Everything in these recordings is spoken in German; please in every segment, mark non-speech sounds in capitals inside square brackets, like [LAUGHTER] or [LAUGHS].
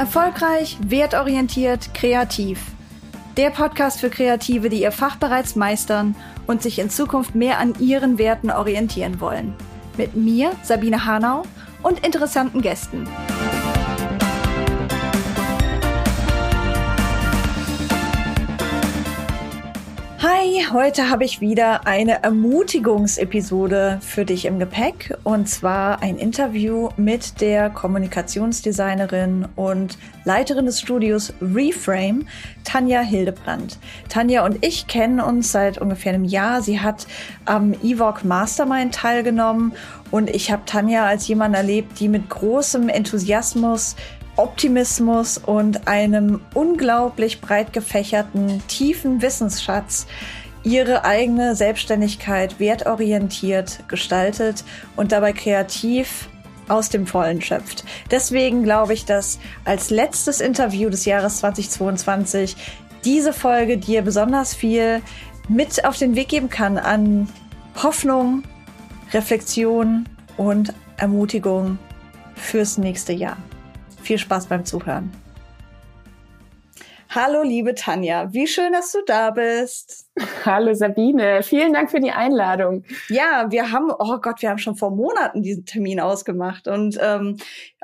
Erfolgreich, wertorientiert, kreativ. Der Podcast für Kreative, die ihr Fach bereits meistern und sich in Zukunft mehr an ihren Werten orientieren wollen. Mit mir, Sabine Hanau, und interessanten Gästen. Hi, heute habe ich wieder eine Ermutigungsepisode für dich im Gepäck und zwar ein Interview mit der Kommunikationsdesignerin und Leiterin des Studios Reframe, Tanja Hildebrand. Tanja und ich kennen uns seit ungefähr einem Jahr. Sie hat am Evoc Mastermind teilgenommen und ich habe Tanja als jemand erlebt, die mit großem Enthusiasmus Optimismus und einem unglaublich breit gefächerten, tiefen Wissensschatz ihre eigene Selbstständigkeit wertorientiert gestaltet und dabei kreativ aus dem Vollen schöpft. Deswegen glaube ich, dass als letztes Interview des Jahres 2022 diese Folge dir besonders viel mit auf den Weg geben kann an Hoffnung, Reflexion und Ermutigung fürs nächste Jahr. Viel Spaß beim Zuhören. Hallo, liebe Tanja, wie schön, dass du da bist. Hallo Sabine, vielen Dank für die Einladung. Ja, wir haben, oh Gott, wir haben schon vor Monaten diesen Termin ausgemacht und ähm,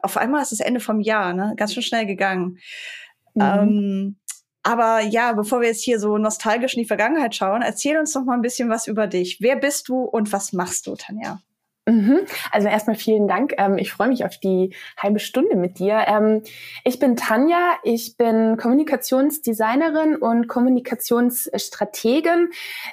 auf einmal ist es Ende vom Jahr, ne? Ganz schön schnell gegangen. Mhm. Ähm, aber ja, bevor wir jetzt hier so nostalgisch in die Vergangenheit schauen, erzähl uns doch mal ein bisschen was über dich. Wer bist du und was machst du, Tanja? Mhm. Also erstmal vielen Dank. Ähm, ich freue mich auf die halbe Stunde mit dir. Ähm, ich bin Tanja, ich bin Kommunikationsdesignerin und Kommunikationsstrategin.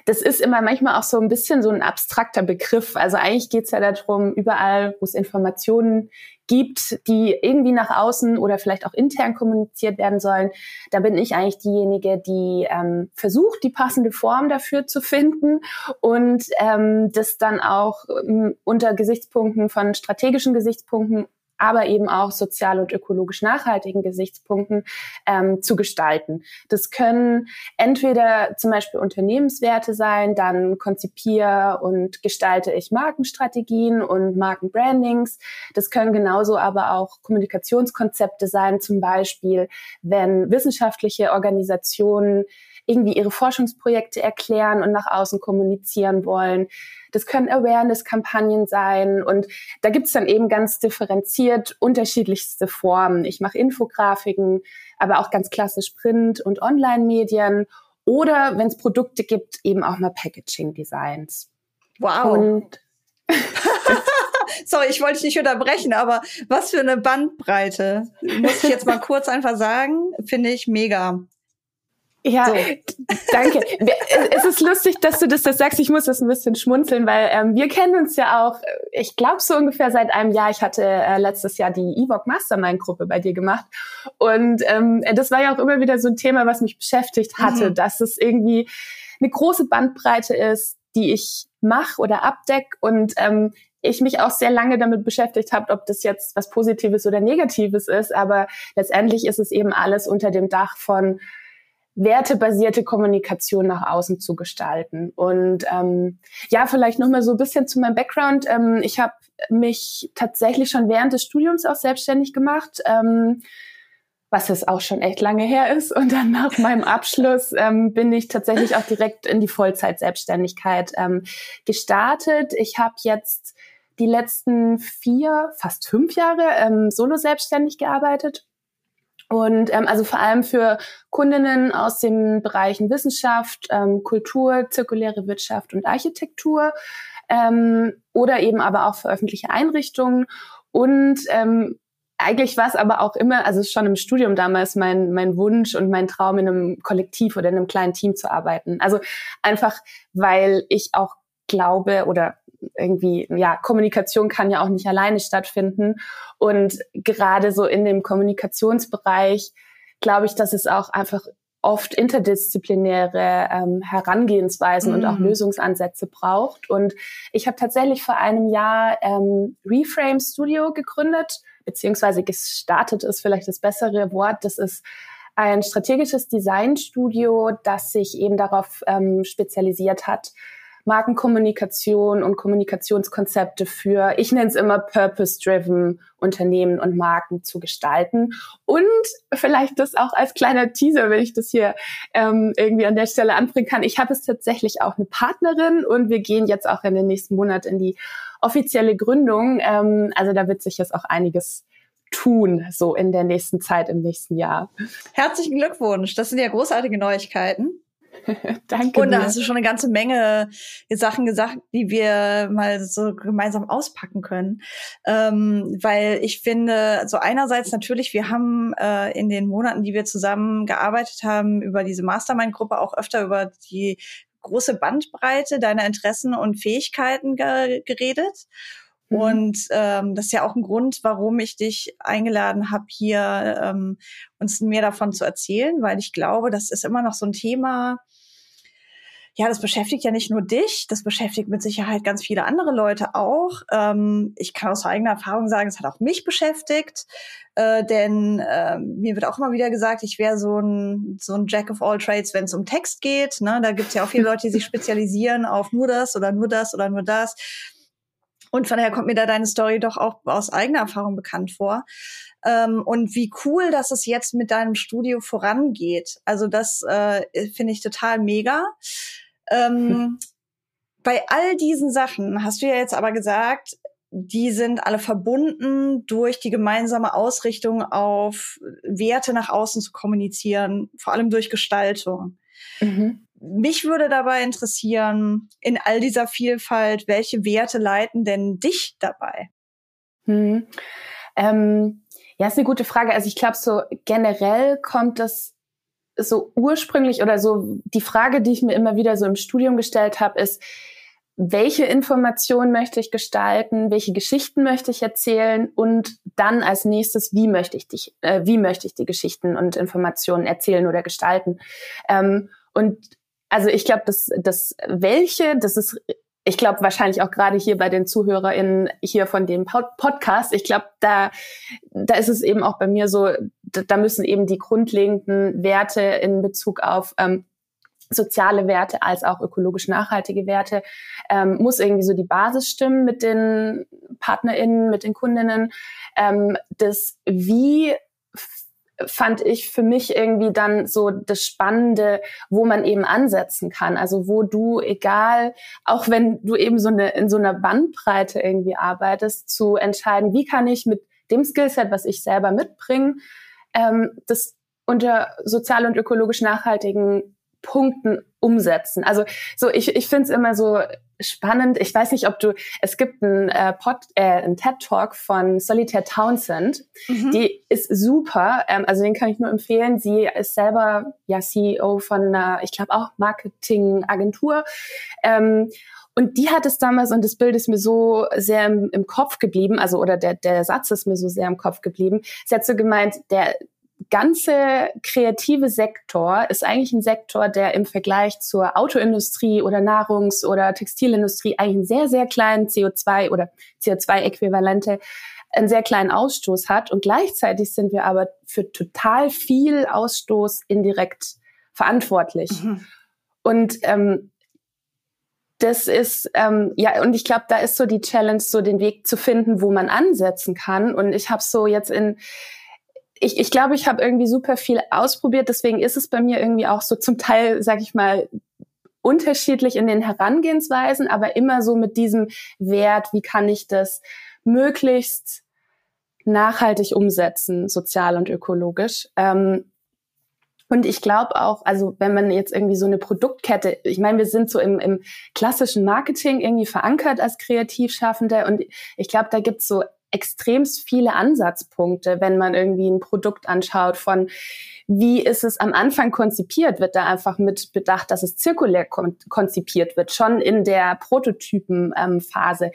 Das ist immer manchmal auch so ein bisschen so ein abstrakter Begriff. Also eigentlich geht es ja darum, überall, wo es Informationen gibt, die irgendwie nach außen oder vielleicht auch intern kommuniziert werden sollen, da bin ich eigentlich diejenige, die ähm, versucht, die passende Form dafür zu finden und ähm, das dann auch ähm, unter Gesichtspunkten von strategischen Gesichtspunkten aber eben auch sozial und ökologisch nachhaltigen Gesichtspunkten ähm, zu gestalten. Das können entweder zum Beispiel Unternehmenswerte sein, dann konzipiere und gestalte ich Markenstrategien und Markenbrandings. Das können genauso aber auch Kommunikationskonzepte sein, zum Beispiel wenn wissenschaftliche Organisationen irgendwie ihre Forschungsprojekte erklären und nach außen kommunizieren wollen. Das können Awareness-Kampagnen sein und da gibt's dann eben ganz differenziert unterschiedlichste Formen. Ich mache Infografiken, aber auch ganz klassisch Print- und Online-Medien oder wenn es Produkte gibt, eben auch mal Packaging-Designs. Wow. Und [LAUGHS] Sorry, ich wollte dich nicht unterbrechen, aber was für eine Bandbreite. Muss ich jetzt mal kurz einfach sagen, finde ich mega. Ja, so. danke. es ist lustig, dass du das, das sagst. Ich muss das ein bisschen schmunzeln, weil ähm, wir kennen uns ja auch, ich glaube so ungefähr seit einem Jahr. Ich hatte äh, letztes Jahr die Evoc Mastermind Gruppe bei dir gemacht. Und ähm, das war ja auch immer wieder so ein Thema, was mich beschäftigt hatte, mhm. dass es irgendwie eine große Bandbreite ist, die ich mache oder abdeck und ähm, ich mich auch sehr lange damit beschäftigt habe, ob das jetzt was Positives oder Negatives ist. Aber letztendlich ist es eben alles unter dem Dach von wertebasierte Kommunikation nach außen zu gestalten. Und ähm, ja, vielleicht noch mal so ein bisschen zu meinem Background. Ähm, ich habe mich tatsächlich schon während des Studiums auch selbstständig gemacht. Ähm, was jetzt auch schon echt lange her ist. Und dann nach meinem [LAUGHS] Abschluss ähm, bin ich tatsächlich auch direkt in die Vollzeit-Selbstständigkeit ähm, gestartet. Ich habe jetzt die letzten vier, fast fünf Jahre ähm, solo selbstständig gearbeitet und ähm, also vor allem für Kundinnen aus den Bereichen Wissenschaft, ähm, Kultur, zirkuläre Wirtschaft und Architektur ähm, oder eben aber auch für öffentliche Einrichtungen. Und ähm, eigentlich war es aber auch immer, also schon im Studium damals mein, mein Wunsch und mein Traum, in einem Kollektiv oder in einem kleinen Team zu arbeiten. Also einfach, weil ich auch glaube oder irgendwie, ja, Kommunikation kann ja auch nicht alleine stattfinden. Und gerade so in dem Kommunikationsbereich glaube ich, dass es auch einfach oft interdisziplinäre ähm, Herangehensweisen mm. und auch mhm. Lösungsansätze braucht. Und ich habe tatsächlich vor einem Jahr ähm, Reframe Studio gegründet, beziehungsweise gestartet ist vielleicht das bessere Wort. Das ist ein strategisches Designstudio, das sich eben darauf ähm, spezialisiert hat, Markenkommunikation und Kommunikationskonzepte für, ich nenne es immer Purpose-Driven Unternehmen und Marken zu gestalten. Und vielleicht das auch als kleiner Teaser, wenn ich das hier ähm, irgendwie an der Stelle anbringen kann. Ich habe es tatsächlich auch eine Partnerin und wir gehen jetzt auch in den nächsten Monat in die offizielle Gründung. Ähm, also da wird sich jetzt auch einiges tun, so in der nächsten Zeit, im nächsten Jahr. Herzlichen Glückwunsch. Das sind ja großartige Neuigkeiten. [LAUGHS] Danke. Und da hast du schon eine ganze Menge Sachen gesagt, die wir mal so gemeinsam auspacken können. Ähm, weil ich finde, so einerseits natürlich, wir haben äh, in den Monaten, die wir zusammen gearbeitet haben, über diese Mastermind-Gruppe auch öfter über die große Bandbreite deiner Interessen und Fähigkeiten ge geredet. Mhm. Und ähm, das ist ja auch ein Grund, warum ich dich eingeladen habe, hier ähm, uns mehr davon zu erzählen, weil ich glaube, das ist immer noch so ein Thema, ja, das beschäftigt ja nicht nur dich, das beschäftigt mit Sicherheit ganz viele andere Leute auch. Ähm, ich kann aus eigener Erfahrung sagen, es hat auch mich beschäftigt, äh, denn äh, mir wird auch immer wieder gesagt, ich wäre so ein, so ein Jack of all Trades, wenn es um Text geht. Ne? Da gibt es ja auch viele Leute, die sich [LAUGHS] spezialisieren auf nur das oder nur das oder nur das. Und von daher kommt mir da deine Story doch auch aus eigener Erfahrung bekannt vor. Ähm, und wie cool, dass es jetzt mit deinem Studio vorangeht. Also das äh, finde ich total mega. Ähm, [LAUGHS] bei all diesen Sachen hast du ja jetzt aber gesagt, die sind alle verbunden durch die gemeinsame Ausrichtung auf Werte nach außen zu kommunizieren, vor allem durch Gestaltung. Mhm. Mich würde dabei interessieren, in all dieser Vielfalt, welche Werte leiten denn dich dabei? Mhm. Ähm, ja, ist eine gute Frage. Also ich glaube, so generell kommt das so ursprünglich oder so die Frage, die ich mir immer wieder so im Studium gestellt habe, ist, welche Informationen möchte ich gestalten, welche Geschichten möchte ich erzählen und dann als nächstes, wie möchte ich dich, äh, wie möchte ich die Geschichten und Informationen erzählen oder gestalten. Ähm, und also ich glaube, dass das welche, das ist ich glaube wahrscheinlich auch gerade hier bei den ZuhörerInnen hier von dem Podcast, ich glaube, da, da ist es eben auch bei mir so, da müssen eben die grundlegenden Werte in Bezug auf ähm, soziale Werte als auch ökologisch nachhaltige Werte, ähm, muss irgendwie so die Basis stimmen mit den PartnerInnen, mit den Kundinnen. Ähm, das Wie fand ich für mich irgendwie dann so das Spannende, wo man eben ansetzen kann. Also wo du, egal, auch wenn du eben so eine, in so einer Bandbreite irgendwie arbeitest, zu entscheiden, wie kann ich mit dem Skillset, was ich selber mitbringe, ähm, das unter sozial und ökologisch nachhaltigen Punkten umsetzen. Also so, ich, ich finde es immer so spannend. Ich weiß nicht, ob du, es gibt einen, äh, Pod, äh, einen TED-Talk von Solitaire Townsend. Mhm. Die ist super. Ähm, also den kann ich nur empfehlen. Sie ist selber ja CEO von einer, ich glaube auch Marketingagentur. Ähm, und die hat es damals, und das Bild ist mir so sehr im, im Kopf geblieben, also oder der, der Satz ist mir so sehr im Kopf geblieben. Sie hat so gemeint, der, ganze kreative Sektor ist eigentlich ein Sektor, der im Vergleich zur Autoindustrie oder Nahrungs- oder Textilindustrie eigentlich einen sehr, sehr kleinen CO2 oder CO2-Äquivalente einen sehr kleinen Ausstoß hat. Und gleichzeitig sind wir aber für total viel Ausstoß indirekt verantwortlich. Mhm. Und ähm, das ist, ähm, ja, und ich glaube, da ist so die Challenge, so den Weg zu finden, wo man ansetzen kann. Und ich habe so jetzt in ich, ich glaube, ich habe irgendwie super viel ausprobiert. Deswegen ist es bei mir irgendwie auch so zum Teil, sag ich mal, unterschiedlich in den Herangehensweisen, aber immer so mit diesem Wert, wie kann ich das möglichst nachhaltig umsetzen, sozial und ökologisch. Ähm, und ich glaube auch, also wenn man jetzt irgendwie so eine Produktkette, ich meine, wir sind so im, im klassischen Marketing irgendwie verankert als Kreativschaffende und ich glaube, da gibt's so extremst viele Ansatzpunkte, wenn man irgendwie ein Produkt anschaut von wie ist es am Anfang konzipiert? Wird da einfach mit bedacht, dass es zirkulär kon konzipiert wird, schon in der Prototypenphase? Ähm,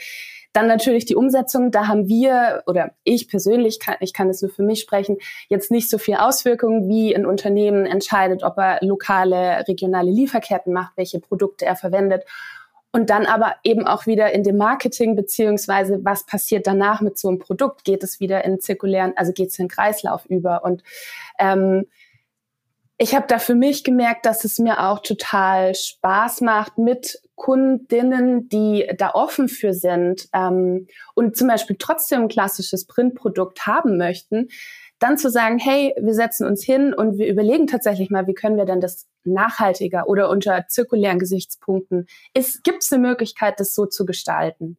dann natürlich die Umsetzung, da haben wir oder ich persönlich, kann, ich kann es nur für mich sprechen, jetzt nicht so viel Auswirkungen, wie ein Unternehmen entscheidet, ob er lokale, regionale Lieferketten macht, welche Produkte er verwendet und dann aber eben auch wieder in dem Marketing beziehungsweise was passiert danach mit so einem Produkt? Geht es wieder in zirkulären, also geht es in den Kreislauf über? Und ähm, ich habe da für mich gemerkt, dass es mir auch total Spaß macht mit Kundinnen, die da offen für sind ähm, und zum Beispiel trotzdem ein klassisches Printprodukt haben möchten, dann zu sagen, hey, wir setzen uns hin und wir überlegen tatsächlich mal, wie können wir denn das nachhaltiger oder unter zirkulären Gesichtspunkten, gibt es eine Möglichkeit, das so zu gestalten.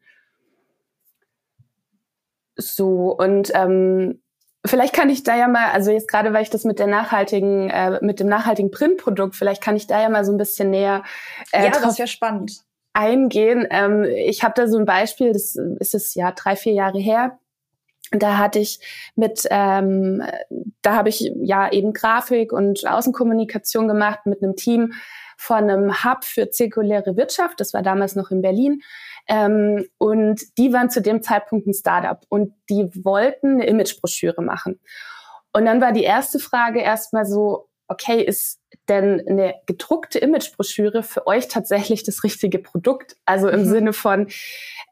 So, und ähm, vielleicht kann ich da ja mal, also jetzt gerade, weil ich das mit der nachhaltigen, äh, mit dem nachhaltigen Printprodukt, vielleicht kann ich da ja mal so ein bisschen näher. Äh, ja, das wäre spannend. Eingehen. Ähm, ich habe da so ein Beispiel, das ist es ja drei, vier Jahre her. Da hatte ich mit, ähm, da habe ich ja eben Grafik und Außenkommunikation gemacht mit einem Team von einem Hub für zirkuläre Wirtschaft. Das war damals noch in Berlin. Ähm, und die waren zu dem Zeitpunkt ein Startup und die wollten eine Imagebroschüre machen. Und dann war die erste Frage erstmal so, okay, ist denn eine gedruckte Imagebroschüre für euch tatsächlich das richtige Produkt? Also im mhm. Sinne von,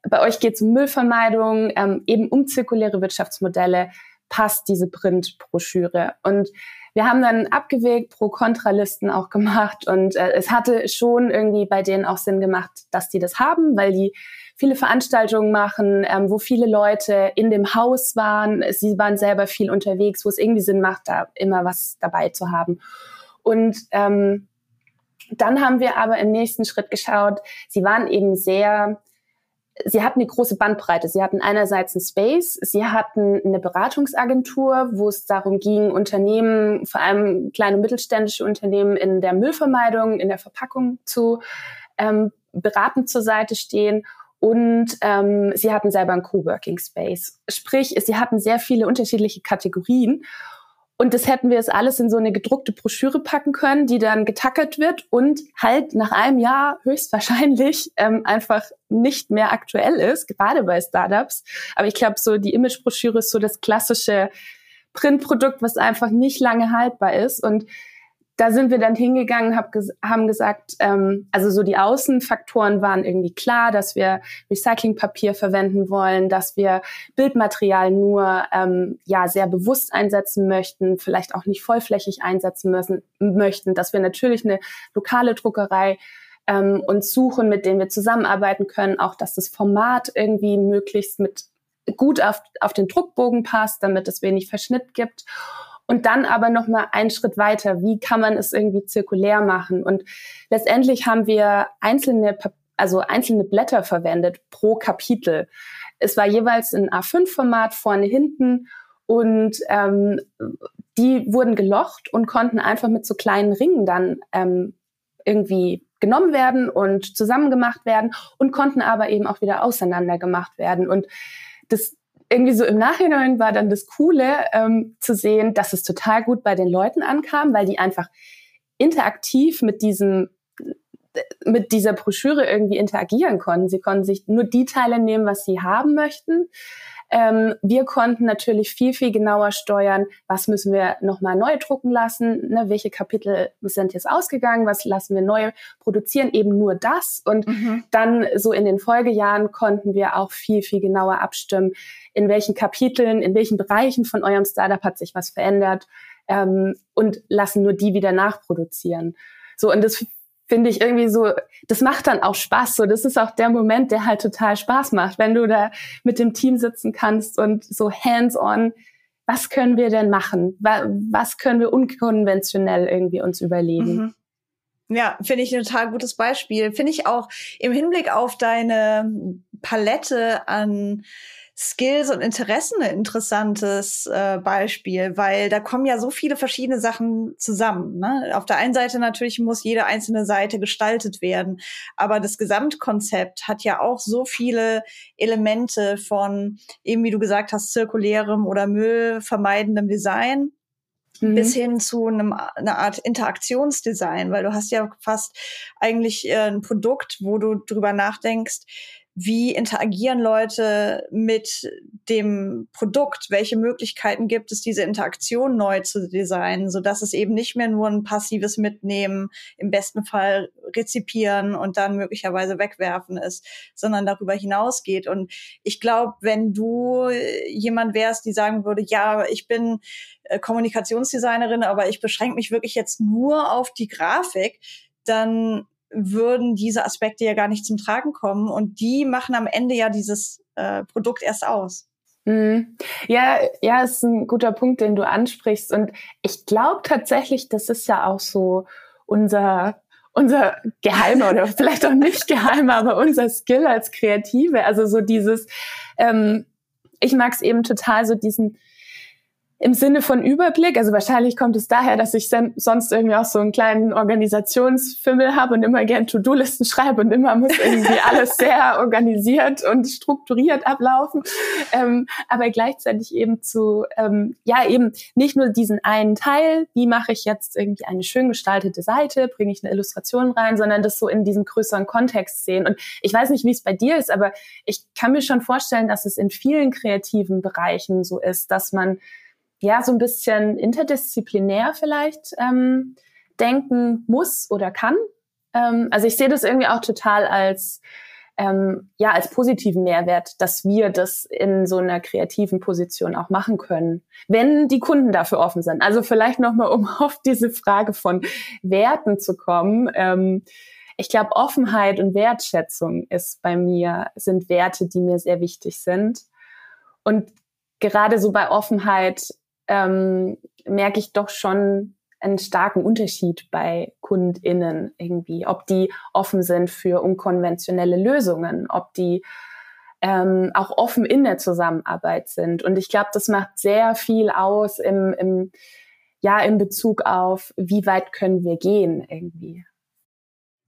bei euch geht es um Müllvermeidung, ähm, eben um zirkuläre Wirtschaftsmodelle, passt diese Printbroschüre. Und wir haben dann abgewegt, Pro-Kontra-Listen auch gemacht und äh, es hatte schon irgendwie bei denen auch Sinn gemacht, dass die das haben, weil die viele Veranstaltungen machen, ähm, wo viele Leute in dem Haus waren. Sie waren selber viel unterwegs, wo es irgendwie Sinn macht, da immer was dabei zu haben. Und ähm, dann haben wir aber im nächsten Schritt geschaut, sie waren eben sehr sie hatten eine große Bandbreite. Sie hatten einerseits ein Space, sie hatten eine Beratungsagentur, wo es darum ging, Unternehmen, vor allem kleine mittelständische Unternehmen in der Müllvermeidung, in der Verpackung zu ähm, beraten zur Seite stehen. Und ähm, sie hatten selber einen Coworking Space. Sprich, sie hatten sehr viele unterschiedliche Kategorien. Und das hätten wir jetzt alles in so eine gedruckte Broschüre packen können, die dann getackert wird und halt nach einem Jahr höchstwahrscheinlich [LAUGHS] ähm, einfach nicht mehr aktuell ist, gerade bei Startups. Aber ich glaube, so die Imagebroschüre ist so das klassische Printprodukt, was einfach nicht lange haltbar ist. Und da sind wir dann hingegangen, hab ges haben gesagt, ähm, also so die Außenfaktoren waren irgendwie klar, dass wir Recyclingpapier verwenden wollen, dass wir Bildmaterial nur ähm, ja sehr bewusst einsetzen möchten, vielleicht auch nicht vollflächig einsetzen müssen möchten, dass wir natürlich eine lokale Druckerei ähm, uns suchen, mit denen wir zusammenarbeiten können, auch dass das Format irgendwie möglichst mit gut auf, auf den Druckbogen passt, damit es wenig Verschnitt gibt. Und dann aber noch mal einen Schritt weiter. Wie kann man es irgendwie zirkulär machen? Und letztendlich haben wir einzelne, also einzelne Blätter verwendet pro Kapitel. Es war jeweils ein A5-Format vorne, hinten und ähm, die wurden gelocht und konnten einfach mit so kleinen Ringen dann ähm, irgendwie genommen werden und zusammengemacht werden und konnten aber eben auch wieder auseinander gemacht werden. Und das irgendwie so im Nachhinein war dann das Coole ähm, zu sehen, dass es total gut bei den Leuten ankam, weil die einfach interaktiv mit diesem mit dieser Broschüre irgendwie interagieren konnten. Sie konnten sich nur die Teile nehmen, was sie haben möchten. Ähm, wir konnten natürlich viel, viel genauer steuern, was müssen wir nochmal neu drucken lassen, ne, welche Kapitel sind jetzt ausgegangen, was lassen wir neu produzieren, eben nur das. Und mhm. dann so in den Folgejahren konnten wir auch viel, viel genauer abstimmen, in welchen Kapiteln, in welchen Bereichen von eurem Startup hat sich was verändert ähm, und lassen nur die wieder nachproduzieren. So, und das finde ich irgendwie so, das macht dann auch Spaß. So, das ist auch der Moment, der halt total Spaß macht, wenn du da mit dem Team sitzen kannst und so hands-on, was können wir denn machen? Was können wir unkonventionell irgendwie uns überlegen? Mhm. Ja, finde ich ein total gutes Beispiel. Finde ich auch im Hinblick auf deine Palette an Skills und Interessen ein interessantes äh, Beispiel, weil da kommen ja so viele verschiedene Sachen zusammen. Ne? Auf der einen Seite natürlich muss jede einzelne Seite gestaltet werden, aber das Gesamtkonzept hat ja auch so viele Elemente von, eben wie du gesagt hast, zirkulärem oder müllvermeidendem Design. Mhm. bis hin zu einem, einer Art Interaktionsdesign, weil du hast ja fast eigentlich äh, ein Produkt, wo du drüber nachdenkst, wie interagieren Leute mit dem Produkt, welche Möglichkeiten gibt es, diese Interaktion neu zu designen, so dass es eben nicht mehr nur ein passives Mitnehmen, im besten Fall rezipieren und dann möglicherweise wegwerfen ist, sondern darüber hinausgeht. Und ich glaube, wenn du jemand wärst, die sagen würde, ja, ich bin äh, Kommunikationsdesignerin, aber ich beschränke mich wirklich jetzt nur auf die Grafik, dann würden diese Aspekte ja gar nicht zum Tragen kommen. Und die machen am Ende ja dieses äh, Produkt erst aus. Mhm. Ja, ja, ist ein guter Punkt, den du ansprichst. Und ich glaube tatsächlich, das ist ja auch so unser unser geheimer oder [LAUGHS] vielleicht auch nicht geheimer, aber unser Skill als Kreative. Also so dieses, ähm, ich mag es eben total, so diesen im Sinne von Überblick, also wahrscheinlich kommt es daher, dass ich sonst irgendwie auch so einen kleinen Organisationsfimmel habe und immer gern To-Do-Listen [LAUGHS] schreibe und immer muss irgendwie [LAUGHS] alles sehr organisiert und strukturiert ablaufen. Ähm, aber gleichzeitig eben zu, ähm, ja, eben nicht nur diesen einen Teil, wie mache ich jetzt irgendwie eine schön gestaltete Seite, bringe ich eine Illustration rein, sondern das so in diesem größeren Kontext sehen. Und ich weiß nicht, wie es bei dir ist, aber ich kann mir schon vorstellen, dass es in vielen kreativen Bereichen so ist, dass man ja so ein bisschen interdisziplinär vielleicht ähm, denken muss oder kann. Ähm, also ich sehe das irgendwie auch total als ähm, ja als positiven Mehrwert, dass wir das in so einer kreativen Position auch machen können, wenn die Kunden dafür offen sind. Also vielleicht noch mal, um [LAUGHS] auf diese Frage von Werten zu kommen. Ähm, ich glaube, Offenheit und Wertschätzung ist bei mir sind Werte, die mir sehr wichtig sind. Und gerade so bei Offenheit ähm, merke ich doch schon einen starken Unterschied bei KundInnen irgendwie, ob die offen sind für unkonventionelle Lösungen, ob die ähm, auch offen in der Zusammenarbeit sind. Und ich glaube, das macht sehr viel aus im, im, ja, in Bezug auf, wie weit können wir gehen irgendwie.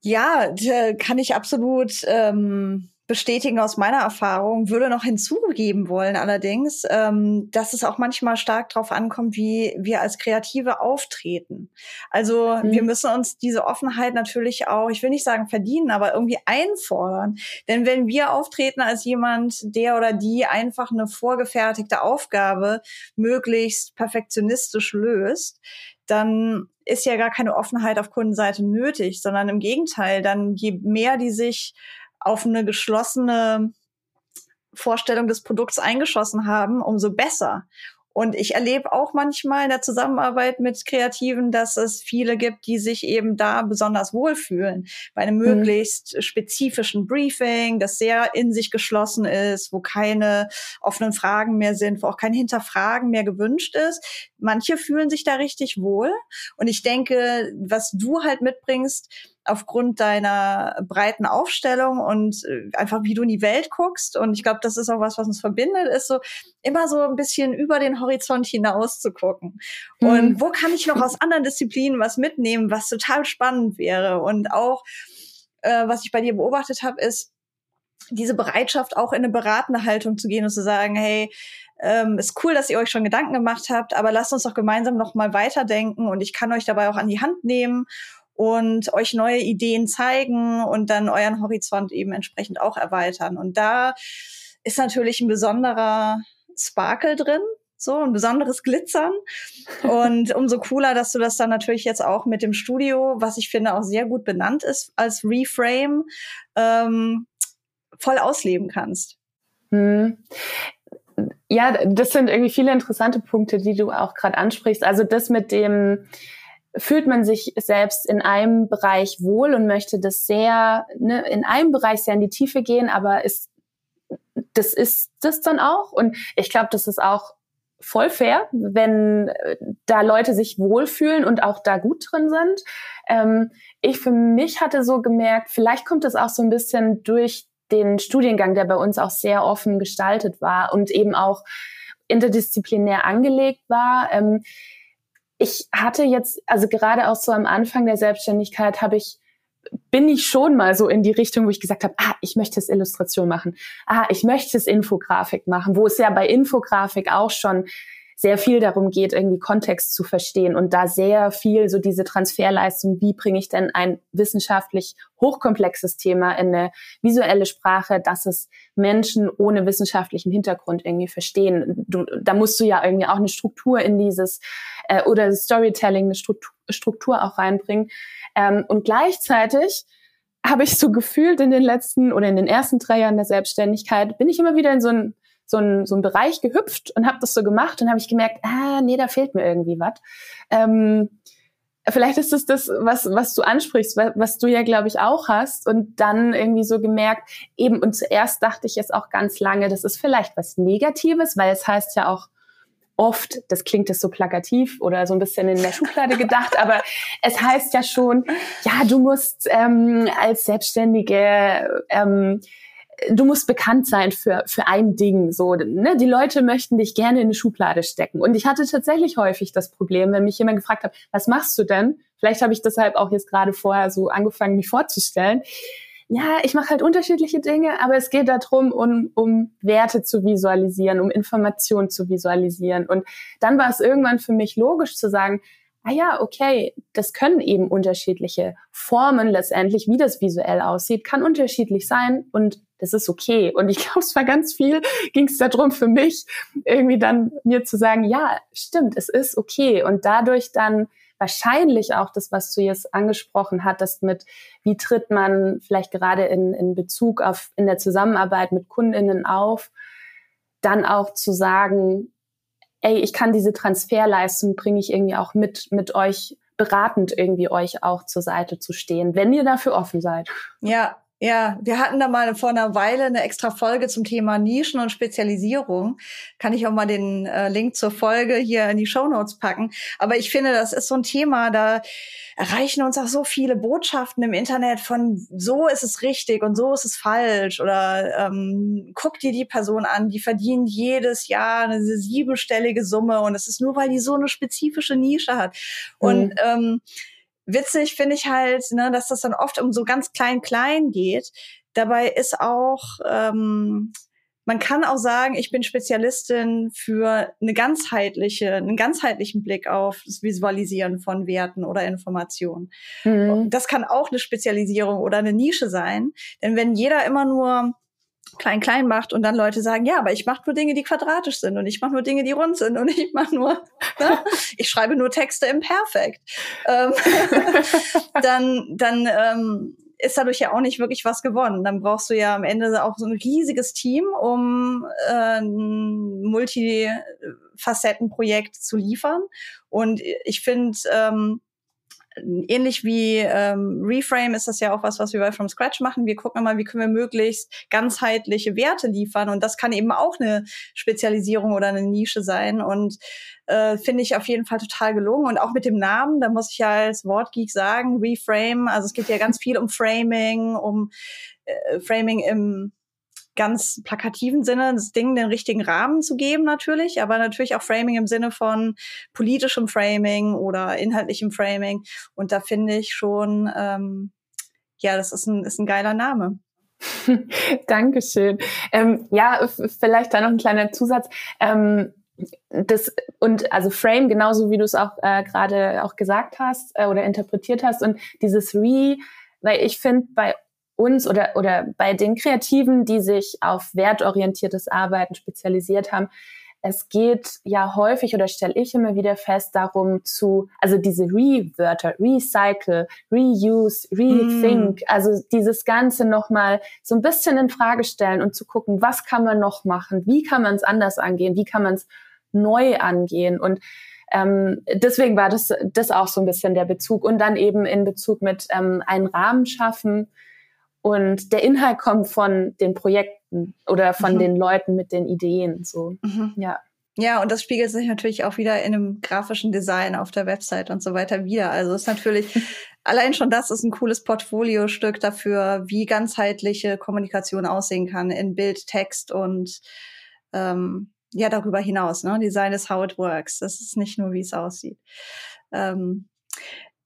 Ja, kann ich absolut ähm, bestätigen aus meiner Erfahrung, würde noch hinzugeben wollen allerdings, ähm, dass es auch manchmal stark darauf ankommt, wie wir als Kreative auftreten. Also mhm. wir müssen uns diese Offenheit natürlich auch, ich will nicht sagen verdienen, aber irgendwie einfordern. Denn wenn wir auftreten als jemand, der oder die einfach eine vorgefertigte Aufgabe möglichst perfektionistisch löst, dann ist ja gar keine Offenheit auf Kundenseite nötig, sondern im Gegenteil, dann je mehr die sich auf eine geschlossene Vorstellung des Produkts eingeschossen haben, umso besser. Und ich erlebe auch manchmal in der Zusammenarbeit mit Kreativen, dass es viele gibt, die sich eben da besonders wohlfühlen. Bei einem mhm. möglichst spezifischen Briefing, das sehr in sich geschlossen ist, wo keine offenen Fragen mehr sind, wo auch kein Hinterfragen mehr gewünscht ist. Manche fühlen sich da richtig wohl. Und ich denke, was du halt mitbringst, aufgrund deiner breiten Aufstellung und äh, einfach wie du in die Welt guckst. Und ich glaube, das ist auch was, was uns verbindet, ist so immer so ein bisschen über den Horizont hinaus zu gucken. Mhm. Und wo kann ich noch aus anderen Disziplinen was mitnehmen, was total spannend wäre? Und auch, äh, was ich bei dir beobachtet habe, ist, diese Bereitschaft, auch in eine beratende Haltung zu gehen und zu sagen, hey, ähm, ist cool, dass ihr euch schon Gedanken gemacht habt, aber lasst uns doch gemeinsam noch mal weiterdenken und ich kann euch dabei auch an die Hand nehmen und euch neue Ideen zeigen und dann euren Horizont eben entsprechend auch erweitern. Und da ist natürlich ein besonderer Sparkle drin, so ein besonderes Glitzern. [LAUGHS] Und umso cooler, dass du das dann natürlich jetzt auch mit dem Studio, was ich finde auch sehr gut benannt ist als Reframe, ähm, voll ausleben kannst. Hm. Ja, das sind irgendwie viele interessante Punkte, die du auch gerade ansprichst. Also das mit dem, fühlt man sich selbst in einem Bereich wohl und möchte das sehr, ne, in einem Bereich sehr in die Tiefe gehen, aber ist, das ist das dann auch. Und ich glaube, das ist auch voll fair, wenn äh, da Leute sich wohlfühlen und auch da gut drin sind. Ähm, ich für mich hatte so gemerkt, vielleicht kommt es auch so ein bisschen durch den Studiengang, der bei uns auch sehr offen gestaltet war und eben auch interdisziplinär angelegt war. Ähm, ich hatte jetzt, also gerade auch so am Anfang der Selbstständigkeit habe ich bin ich schon mal so in die Richtung, wo ich gesagt habe, ah, ich möchte es Illustration machen, ah, ich möchte es Infografik machen, wo es ja bei Infografik auch schon sehr viel darum geht, irgendwie Kontext zu verstehen und da sehr viel so diese Transferleistung, wie bringe ich denn ein wissenschaftlich hochkomplexes Thema in eine visuelle Sprache, dass es Menschen ohne wissenschaftlichen Hintergrund irgendwie verstehen. Du, da musst du ja irgendwie auch eine Struktur in dieses äh, oder Storytelling, eine Struktur, Struktur auch reinbringen. Ähm, und gleichzeitig habe ich so gefühlt in den letzten oder in den ersten drei Jahren der Selbstständigkeit, bin ich immer wieder in so ein so ein, so ein Bereich gehüpft und habe das so gemacht und habe ich gemerkt, ah, nee, da fehlt mir irgendwie was. Ähm, vielleicht ist es das, was, was du ansprichst, was, was du ja, glaube ich, auch hast. Und dann irgendwie so gemerkt, eben, und zuerst dachte ich jetzt auch ganz lange, das ist vielleicht was Negatives, weil es heißt ja auch, oft, das klingt jetzt so plakativ oder so ein bisschen in der Schublade gedacht, aber es heißt ja schon, ja, du musst ähm, als Selbstständige ähm, du musst bekannt sein für, für ein Ding. So, ne? Die Leute möchten dich gerne in eine Schublade stecken. Und ich hatte tatsächlich häufig das Problem, wenn mich jemand gefragt hat, was machst du denn? Vielleicht habe ich deshalb auch jetzt gerade vorher so angefangen, mich vorzustellen ja, ich mache halt unterschiedliche Dinge, aber es geht darum, um, um Werte zu visualisieren, um Informationen zu visualisieren. Und dann war es irgendwann für mich logisch zu sagen, ah ja, okay, das können eben unterschiedliche Formen letztendlich, wie das visuell aussieht, kann unterschiedlich sein und das ist okay. Und ich [LAUGHS] glaube, es war ganz viel, ging es darum für mich, irgendwie dann mir zu sagen, ja, stimmt, es ist okay. Und dadurch dann wahrscheinlich auch das, was du jetzt angesprochen hattest mit, wie tritt man vielleicht gerade in, in Bezug auf, in der Zusammenarbeit mit KundInnen auf, dann auch zu sagen, ey, ich kann diese Transferleistung bringe ich irgendwie auch mit, mit euch beratend irgendwie euch auch zur Seite zu stehen, wenn ihr dafür offen seid. Ja, ja, wir hatten da mal vor einer Weile eine extra Folge zum Thema Nischen und Spezialisierung. Kann ich auch mal den äh, Link zur Folge hier in die Show Notes packen. Aber ich finde, das ist so ein Thema, da erreichen uns auch so viele Botschaften im Internet von so ist es richtig und so ist es falsch oder ähm, guck dir die Person an, die verdient jedes Jahr eine siebenstellige Summe und es ist nur, weil die so eine spezifische Nische hat. Mhm. Und ähm, witzig finde ich halt, ne, dass das dann oft um so ganz klein klein geht. Dabei ist auch ähm, man kann auch sagen, ich bin Spezialistin für eine ganzheitliche, einen ganzheitlichen Blick auf das Visualisieren von Werten oder Informationen. Mhm. Das kann auch eine Spezialisierung oder eine Nische sein. Denn wenn jeder immer nur klein klein macht und dann Leute sagen, ja, aber ich mache nur Dinge, die quadratisch sind und ich mache nur Dinge, die rund sind und ich mache nur, ne? [LAUGHS] ich schreibe nur Texte im Perfekt. Ähm, [LAUGHS] dann dann ähm, ist dadurch ja auch nicht wirklich was gewonnen. Dann brauchst du ja am Ende auch so ein riesiges Team, um äh, ein Multifacettenprojekt zu liefern. Und ich finde, ähm, ähnlich wie ähm, Reframe ist das ja auch was, was wir bei From Scratch machen. Wir gucken immer, wie können wir möglichst ganzheitliche Werte liefern. Und das kann eben auch eine Spezialisierung oder eine Nische sein. Und äh, finde ich auf jeden Fall total gelungen. Und auch mit dem Namen, da muss ich ja als Wortgeek sagen, Reframe. Also es geht ja ganz viel um Framing, um äh, Framing im ganz plakativen Sinne, das Ding den richtigen Rahmen zu geben natürlich, aber natürlich auch Framing im Sinne von politischem Framing oder inhaltlichem Framing. Und da finde ich schon, ähm, ja, das ist ein, ist ein geiler Name. [LAUGHS] Dankeschön. Ähm, ja, vielleicht da noch ein kleiner Zusatz. Ähm, das und also Frame genauso wie du es auch äh, gerade auch gesagt hast äh, oder interpretiert hast und dieses Re, weil ich finde bei uns oder, oder bei den Kreativen, die sich auf wertorientiertes Arbeiten spezialisiert haben, es geht ja häufig oder stelle ich immer wieder fest darum zu, also diese Re-Wörter, Recycle, Reuse, Rethink, mm. also dieses Ganze nochmal so ein bisschen in Frage stellen und zu gucken, was kann man noch machen, wie kann man es anders angehen, wie kann man es neu angehen und ähm, deswegen war das, das auch so ein bisschen der Bezug und dann eben in Bezug mit ähm, einen Rahmen schaffen, und der Inhalt kommt von den Projekten oder von mhm. den Leuten mit den Ideen. So, mhm. ja. Ja, und das spiegelt sich natürlich auch wieder in einem grafischen Design auf der Website und so weiter wieder. Also ist natürlich, [LAUGHS] allein schon das ist ein cooles Portfoliostück dafür, wie ganzheitliche Kommunikation aussehen kann in Bild, Text und ähm, ja, darüber hinaus. Ne? Design is how it works. Das ist nicht nur, wie es aussieht. Ähm,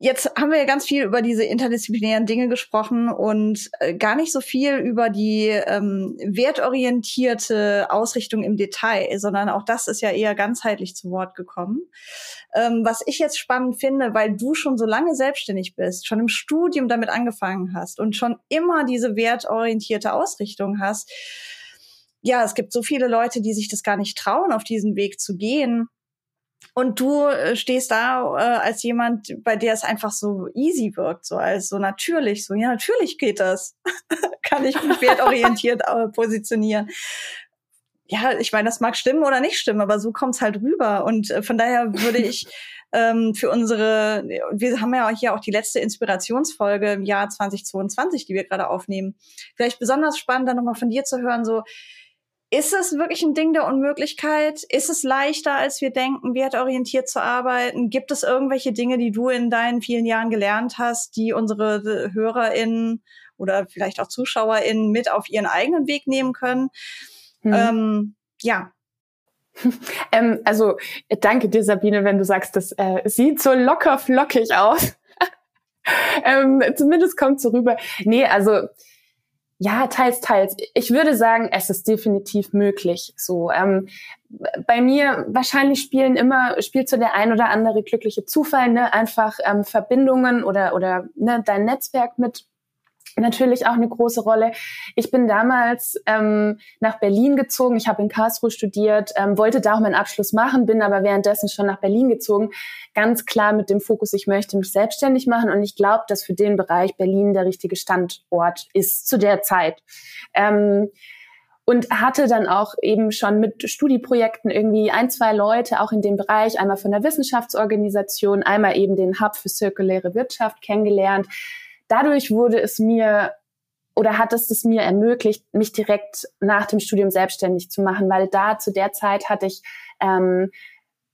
Jetzt haben wir ja ganz viel über diese interdisziplinären Dinge gesprochen und äh, gar nicht so viel über die ähm, wertorientierte Ausrichtung im Detail, sondern auch das ist ja eher ganzheitlich zu Wort gekommen. Ähm, was ich jetzt spannend finde, weil du schon so lange selbstständig bist, schon im Studium damit angefangen hast und schon immer diese wertorientierte Ausrichtung hast. Ja, es gibt so viele Leute, die sich das gar nicht trauen, auf diesen Weg zu gehen und du äh, stehst da äh, als jemand, bei der es einfach so easy wirkt, so als so natürlich, so ja, natürlich geht das. [LAUGHS] Kann ich mich wertorientiert äh, positionieren. Ja, ich meine, das mag stimmen oder nicht stimmen, aber so kommt's halt rüber. Und äh, von daher würde ich [LAUGHS] ähm, für unsere, wir haben ja hier auch die letzte Inspirationsfolge im Jahr 2022, die wir gerade aufnehmen. Vielleicht besonders spannend, dann nochmal von dir zu hören, so, ist es wirklich ein Ding der Unmöglichkeit? Ist es leichter, als wir denken, wertorientiert zu arbeiten? Gibt es irgendwelche Dinge, die du in deinen vielen Jahren gelernt hast, die unsere HörerInnen oder vielleicht auch ZuschauerInnen mit auf ihren eigenen Weg nehmen können? Hm. Ähm, ja. [LAUGHS] ähm, also danke dir, Sabine, wenn du sagst, das äh, sieht so locker flockig aus. [LAUGHS] ähm, zumindest kommt so rüber. Nee, also ja, teils, teils. Ich würde sagen, es ist definitiv möglich. So, ähm, bei mir wahrscheinlich spielen immer spielt so der ein oder andere glückliche Zufall, ne, einfach ähm, Verbindungen oder oder ne, dein Netzwerk mit natürlich auch eine große Rolle. Ich bin damals ähm, nach Berlin gezogen. Ich habe in Karlsruhe studiert, ähm, wollte da auch meinen Abschluss machen, bin aber währenddessen schon nach Berlin gezogen. Ganz klar mit dem Fokus, ich möchte mich selbstständig machen und ich glaube, dass für den Bereich Berlin der richtige Standort ist zu der Zeit. Ähm, und hatte dann auch eben schon mit Studieprojekten irgendwie ein, zwei Leute auch in dem Bereich, einmal von der Wissenschaftsorganisation, einmal eben den Hub für zirkuläre Wirtschaft kennengelernt dadurch wurde es mir oder hat es es mir ermöglicht, mich direkt nach dem Studium selbstständig zu machen, weil da zu der Zeit hatte ich ähm,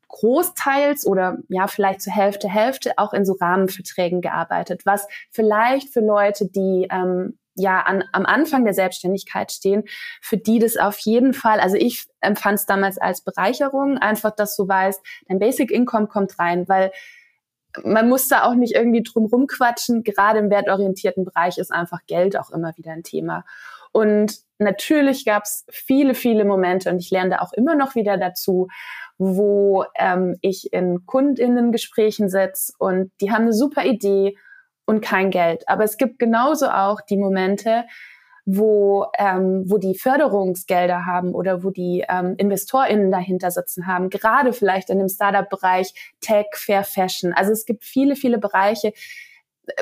großteils oder ja vielleicht zur Hälfte Hälfte auch in so Rahmenverträgen gearbeitet, was vielleicht für Leute, die ähm, ja an, am Anfang der Selbstständigkeit stehen, für die das auf jeden Fall, also ich empfand es damals als Bereicherung, einfach, dass du weißt, dein Basic Income kommt rein, weil man muss da auch nicht irgendwie drum rumquatschen. Gerade im wertorientierten Bereich ist einfach Geld auch immer wieder ein Thema. Und natürlich gab es viele, viele Momente und ich lerne da auch immer noch wieder dazu, wo ähm, ich in Kundinnengesprächen sitze und die haben eine super Idee und kein Geld. Aber es gibt genauso auch die Momente, wo, ähm, wo die Förderungsgelder haben oder wo die ähm, InvestorInnen dahinter sitzen haben, gerade vielleicht in dem Startup-Bereich Tech, Fair Fashion. Also es gibt viele, viele Bereiche,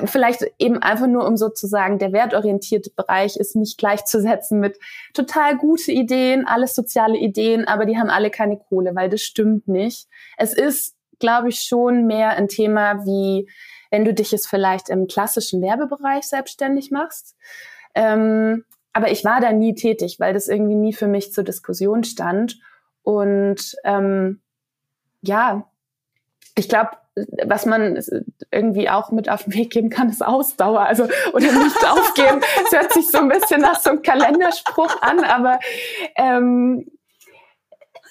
vielleicht eben einfach nur um sozusagen der wertorientierte Bereich ist nicht gleichzusetzen mit total gute Ideen, alles soziale Ideen, aber die haben alle keine Kohle, weil das stimmt nicht. Es ist, glaube ich, schon mehr ein Thema wie, wenn du dich jetzt vielleicht im klassischen Werbebereich selbstständig machst ähm, aber ich war da nie tätig, weil das irgendwie nie für mich zur Diskussion stand. Und ähm, ja, ich glaube, was man irgendwie auch mit auf den Weg geben kann, ist Ausdauer. Also oder nicht aufgeben. [LAUGHS] Es hört sich so ein bisschen nach so einem Kalenderspruch an, aber ähm,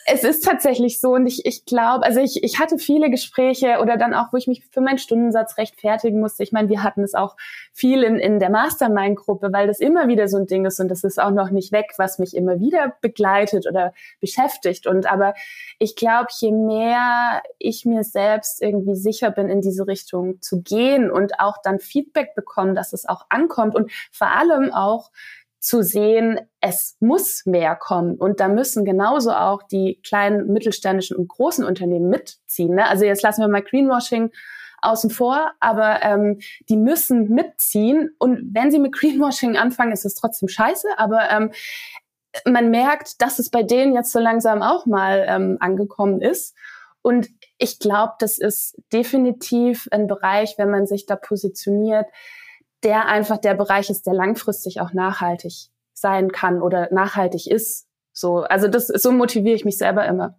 es ist tatsächlich so und ich, ich glaube, also ich, ich hatte viele Gespräche oder dann auch, wo ich mich für meinen Stundensatz rechtfertigen musste. Ich meine, wir hatten es auch viel in, in der Mastermind-Gruppe, weil das immer wieder so ein Ding ist und das ist auch noch nicht weg, was mich immer wieder begleitet oder beschäftigt. Und aber ich glaube, je mehr ich mir selbst irgendwie sicher bin, in diese Richtung zu gehen und auch dann Feedback bekommen, dass es auch ankommt und vor allem auch zu sehen, es muss mehr kommen. Und da müssen genauso auch die kleinen, mittelständischen und großen Unternehmen mitziehen. Ne? Also jetzt lassen wir mal Greenwashing außen vor, aber ähm, die müssen mitziehen. Und wenn sie mit Greenwashing anfangen, ist es trotzdem scheiße. Aber ähm, man merkt, dass es bei denen jetzt so langsam auch mal ähm, angekommen ist. Und ich glaube, das ist definitiv ein Bereich, wenn man sich da positioniert, der einfach der Bereich ist, der langfristig auch nachhaltig sein kann oder nachhaltig ist. So, also das, so motiviere ich mich selber immer.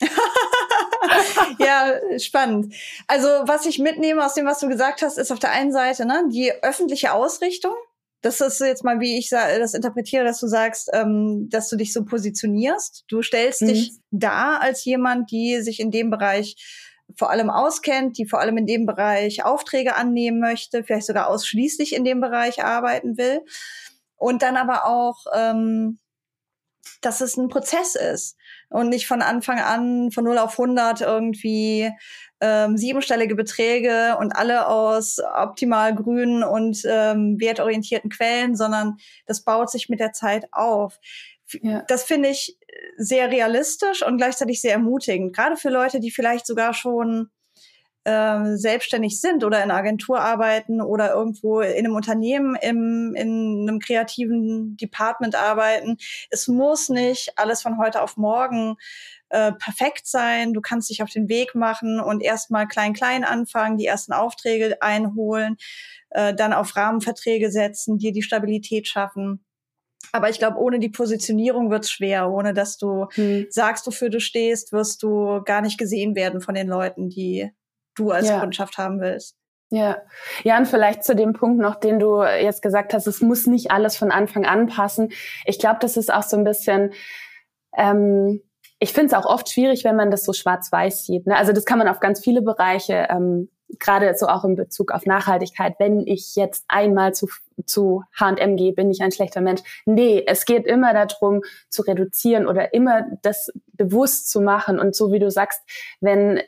[LAUGHS] ja, spannend. Also was ich mitnehme aus dem, was du gesagt hast, ist auf der einen Seite ne, die öffentliche Ausrichtung. Das ist jetzt mal, wie ich das interpretiere, dass du sagst, ähm, dass du dich so positionierst. Du stellst mhm. dich da als jemand, die sich in dem Bereich vor allem auskennt, die vor allem in dem Bereich Aufträge annehmen möchte, vielleicht sogar ausschließlich in dem Bereich arbeiten will. Und dann aber auch, ähm, dass es ein Prozess ist und nicht von Anfang an von 0 auf 100 irgendwie ähm, siebenstellige Beträge und alle aus optimal grünen und ähm, wertorientierten Quellen, sondern das baut sich mit der Zeit auf. Ja. Das finde ich sehr realistisch und gleichzeitig sehr ermutigend, gerade für Leute, die vielleicht sogar schon äh, selbstständig sind oder in Agentur arbeiten oder irgendwo in einem Unternehmen im, in einem kreativen Department arbeiten. Es muss nicht alles von heute auf morgen äh, perfekt sein. Du kannst dich auf den Weg machen und erstmal klein-klein anfangen, die ersten Aufträge einholen, äh, dann auf Rahmenverträge setzen, dir die Stabilität schaffen. Aber ich glaube, ohne die Positionierung wird's schwer. Ohne dass du hm. sagst, wofür du stehst, wirst du gar nicht gesehen werden von den Leuten, die du als ja. Kundschaft haben willst. Ja, ja, und vielleicht zu dem Punkt noch, den du jetzt gesagt hast, es muss nicht alles von Anfang an passen. Ich glaube, das ist auch so ein bisschen, ähm, ich finde es auch oft schwierig, wenn man das so schwarz-weiß sieht. Ne? Also das kann man auf ganz viele Bereiche ähm, gerade so auch in Bezug auf Nachhaltigkeit, wenn ich jetzt einmal zu, zu H&M gehe, bin ich ein schlechter Mensch. Nee, es geht immer darum, zu reduzieren oder immer das bewusst zu machen. Und so wie du sagst, wenn,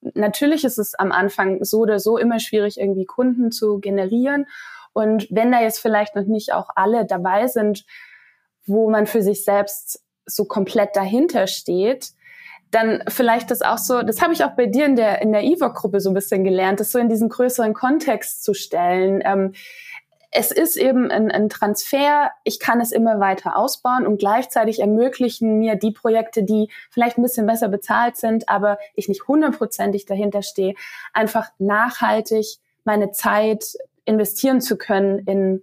natürlich ist es am Anfang so oder so immer schwierig, irgendwie Kunden zu generieren. Und wenn da jetzt vielleicht noch nicht auch alle dabei sind, wo man für sich selbst so komplett dahinter steht, dann vielleicht das auch so, das habe ich auch bei dir in der, in der EVOC-Gruppe so ein bisschen gelernt, das so in diesen größeren Kontext zu stellen. Ähm, es ist eben ein, ein Transfer, ich kann es immer weiter ausbauen und gleichzeitig ermöglichen mir die Projekte, die vielleicht ein bisschen besser bezahlt sind, aber ich nicht hundertprozentig dahinter stehe, einfach nachhaltig meine Zeit investieren zu können in,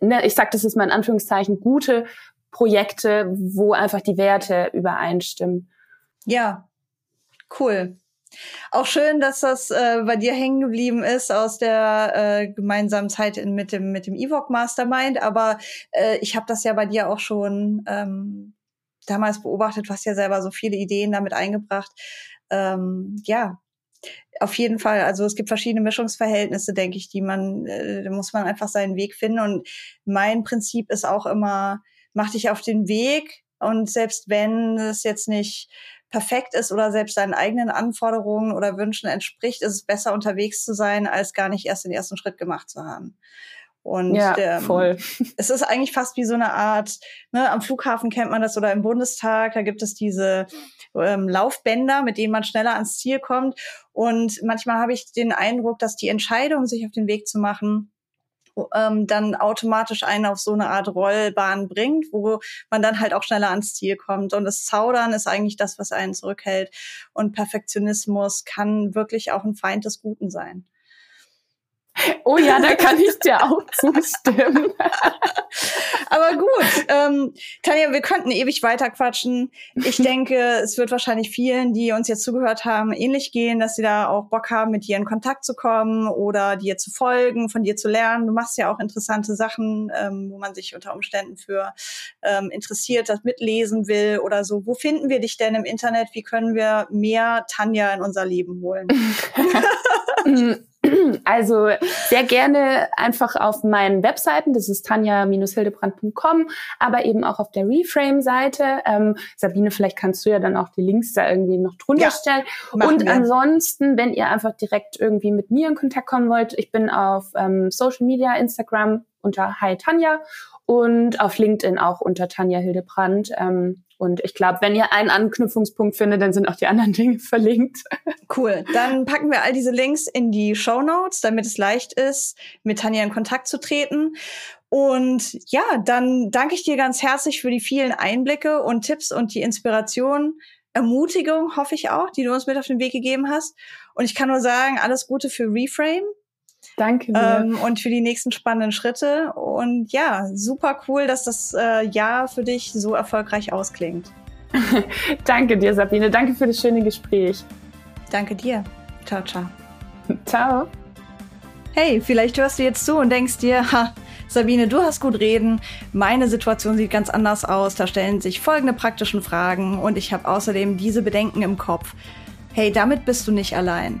ne, ich sage das ist mal in Anführungszeichen, gute Projekte, wo einfach die Werte übereinstimmen. Ja, cool. Auch schön, dass das äh, bei dir hängen geblieben ist aus der äh, gemeinsamen Zeit in, mit dem mit dem Evoc Mastermind. Aber äh, ich habe das ja bei dir auch schon ähm, damals beobachtet. Du hast ja selber so viele Ideen damit eingebracht. Ähm, ja, auf jeden Fall. Also es gibt verschiedene Mischungsverhältnisse, denke ich, die man, äh, muss man einfach seinen Weg finden. Und mein Prinzip ist auch immer, mach dich auf den Weg. Und selbst wenn es jetzt nicht perfekt ist oder selbst deinen eigenen Anforderungen oder Wünschen entspricht, ist es besser unterwegs zu sein, als gar nicht erst den ersten Schritt gemacht zu haben. Und ja, ähm, voll. [LAUGHS] es ist eigentlich fast wie so eine Art, ne, am Flughafen kennt man das oder im Bundestag, da gibt es diese ähm, Laufbänder, mit denen man schneller ans Ziel kommt. Und manchmal habe ich den Eindruck, dass die Entscheidung, sich auf den Weg zu machen, ähm, dann automatisch einen auf so eine Art Rollbahn bringt, wo man dann halt auch schneller ans Ziel kommt. Und das Zaudern ist eigentlich das, was einen zurückhält. Und Perfektionismus kann wirklich auch ein Feind des Guten sein. Oh ja, da kann ich dir auch zustimmen. Aber gut, ähm, Tanja, wir könnten ewig weiter quatschen. Ich denke, es wird wahrscheinlich vielen, die uns jetzt zugehört haben, ähnlich gehen, dass sie da auch Bock haben, mit dir in Kontakt zu kommen oder dir zu folgen, von dir zu lernen. Du machst ja auch interessante Sachen, ähm, wo man sich unter Umständen für ähm, interessiert, das mitlesen will oder so. Wo finden wir dich denn im Internet? Wie können wir mehr Tanja in unser Leben holen? [LAUGHS] [LAUGHS] [CLEARS THROAT] Also sehr gerne einfach auf meinen Webseiten, das ist tanja-hildebrand.com, aber eben auch auf der Reframe-Seite. Ähm, Sabine, vielleicht kannst du ja dann auch die Links da irgendwie noch drunter ja, stellen. Und wir. ansonsten, wenn ihr einfach direkt irgendwie mit mir in Kontakt kommen wollt, ich bin auf ähm, Social Media, Instagram unter Hi Tanja und auf LinkedIn auch unter Tanja Hildebrand. Ähm, und ich glaube, wenn ihr einen Anknüpfungspunkt findet, dann sind auch die anderen [LAUGHS] Dinge verlinkt. Cool. Dann [LAUGHS] packen wir all diese Links in die Show Notes, damit es leicht ist, mit Tanja in Kontakt zu treten. Und ja, dann danke ich dir ganz herzlich für die vielen Einblicke und Tipps und die Inspiration, Ermutigung, hoffe ich auch, die du uns mit auf den Weg gegeben hast. Und ich kann nur sagen, alles Gute für Reframe. Danke dir. Ähm, und für die nächsten spannenden Schritte. Und ja, super cool, dass das äh, Jahr für dich so erfolgreich ausklingt. [LAUGHS] Danke dir, Sabine. Danke für das schöne Gespräch. Danke dir. Ciao, ciao. [LAUGHS] Ciao. Hey, vielleicht hörst du jetzt zu und denkst dir, ha, Sabine, du hast gut reden. Meine Situation sieht ganz anders aus. Da stellen sich folgende praktischen Fragen und ich habe außerdem diese Bedenken im Kopf. Hey, damit bist du nicht allein.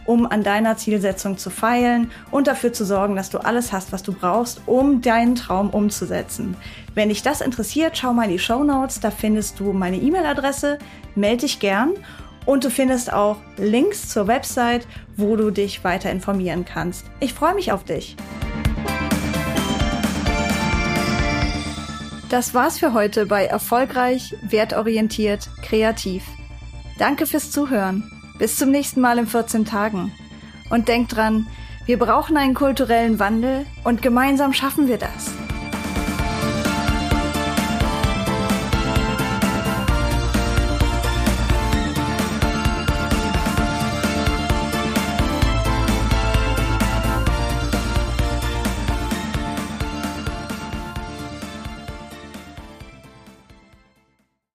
um an deiner Zielsetzung zu feilen und dafür zu sorgen, dass du alles hast, was du brauchst, um deinen Traum umzusetzen. Wenn dich das interessiert, schau mal in die Show Notes, da findest du meine E-Mail-Adresse, melde dich gern und du findest auch Links zur Website, wo du dich weiter informieren kannst. Ich freue mich auf dich. Das war's für heute bei Erfolgreich, Wertorientiert, Kreativ. Danke fürs Zuhören. Bis zum nächsten Mal in 14 Tagen. Und denk dran, wir brauchen einen kulturellen Wandel und gemeinsam schaffen wir das.